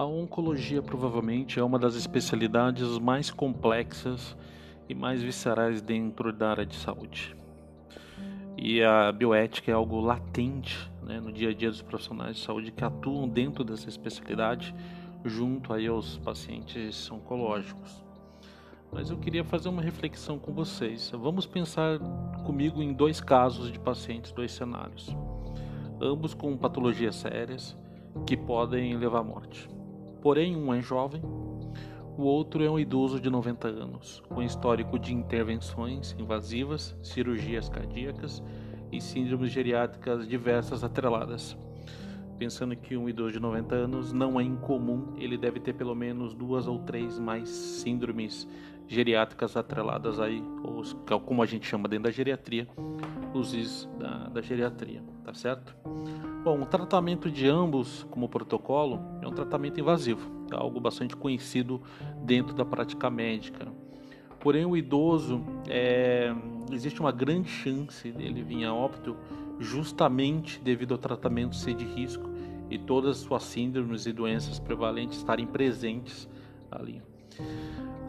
A oncologia provavelmente é uma das especialidades mais complexas e mais viscerais dentro da área de saúde. E a bioética é algo latente né, no dia a dia dos profissionais de saúde que atuam dentro dessa especialidade junto aí aos pacientes oncológicos. Mas eu queria fazer uma reflexão com vocês. Vamos pensar comigo em dois casos de pacientes, dois cenários, ambos com patologias sérias que podem levar à morte. Porém, um é jovem, o outro é um idoso de 90 anos, com histórico de intervenções invasivas, cirurgias cardíacas e síndromes geriátricas diversas atreladas. Pensando que um idoso de 90 anos não é incomum, ele deve ter pelo menos duas ou três mais síndromes geriátricas atreladas aí, ou como a gente chama dentro da geriatria, os is da, da geriatria, tá certo? Bom, o tratamento de ambos como protocolo é um tratamento invasivo, é algo bastante conhecido dentro da prática médica. Porém, o idoso, é, existe uma grande chance dele vir a óbito justamente devido ao tratamento ser de risco e todas as suas síndromes e doenças prevalentes estarem presentes ali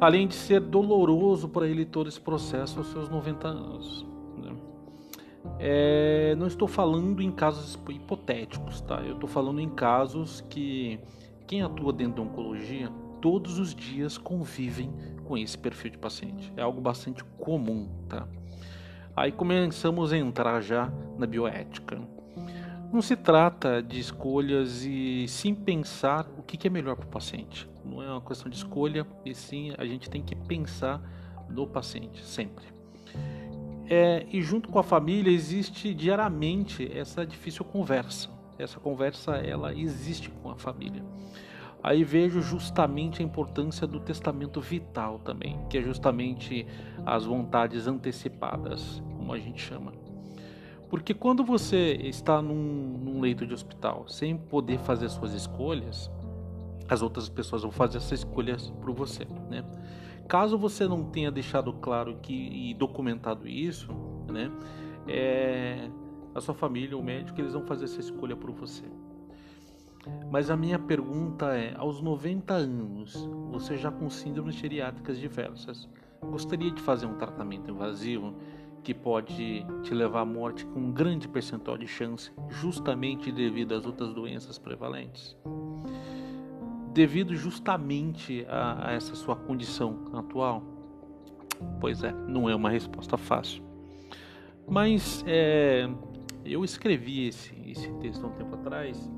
além de ser doloroso para ele todo esse processo aos seus 90 anos. É, não estou falando em casos hipotéticos, tá? Eu estou falando em casos que quem atua dentro da oncologia todos os dias convivem com esse perfil de paciente. É algo bastante comum, tá? Aí começamos a entrar já na bioética. Não se trata de escolhas e sim pensar o que é melhor para o paciente. Não é uma questão de escolha, e sim a gente tem que pensar no paciente, sempre. É, e junto com a família existe diariamente essa difícil conversa. Essa conversa ela existe com a família. Aí vejo justamente a importância do testamento vital também, que é justamente as vontades antecipadas, como a gente chama. Porque quando você está num, num leito de hospital sem poder fazer suas escolhas, as outras pessoas vão fazer essas escolhas por você, né? Caso você não tenha deixado claro que e documentado isso, né? É, a sua família, o médico, eles vão fazer essa escolha por você. Mas a minha pergunta é: aos 90 anos, você já com síndromes geriátricas diversas, gostaria de fazer um tratamento invasivo? que pode te levar à morte com um grande percentual de chance, justamente devido às outras doenças prevalentes. Devido justamente a, a essa sua condição atual? Pois é, não é uma resposta fácil. Mas é, eu escrevi esse, esse texto há um tempo atrás,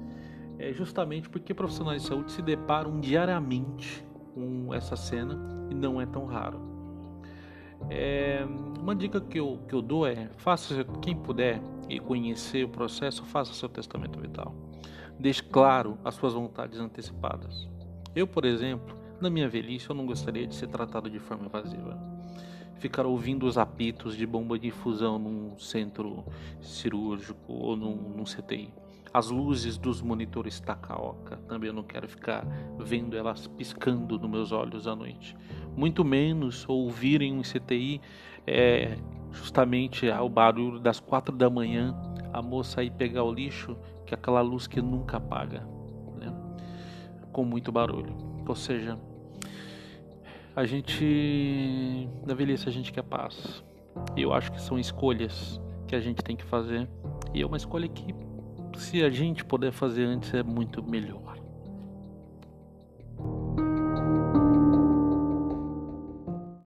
é, justamente porque profissionais de saúde se deparam diariamente com essa cena e não é tão raro. É, uma dica que eu, que eu dou é: faça, quem puder e conhecer o processo, faça seu testamento vital. Deixe claro as suas vontades antecipadas. Eu, por exemplo, na minha velhice, eu não gostaria de ser tratado de forma invasiva. Ficar ouvindo os apitos de bomba de infusão num centro cirúrgico ou num, num CTI as luzes dos monitores Takaoka. Também eu não quero ficar vendo elas piscando nos meus olhos à noite. Muito menos ouvirem um CTI é, justamente ao barulho das quatro da manhã, a moça ir pegar o lixo, que é aquela luz que nunca apaga, né? com muito barulho. Ou seja, a gente na velhice a gente quer paz. Eu acho que são escolhas que a gente tem que fazer. E é uma escolha que se a gente puder fazer antes é muito melhor.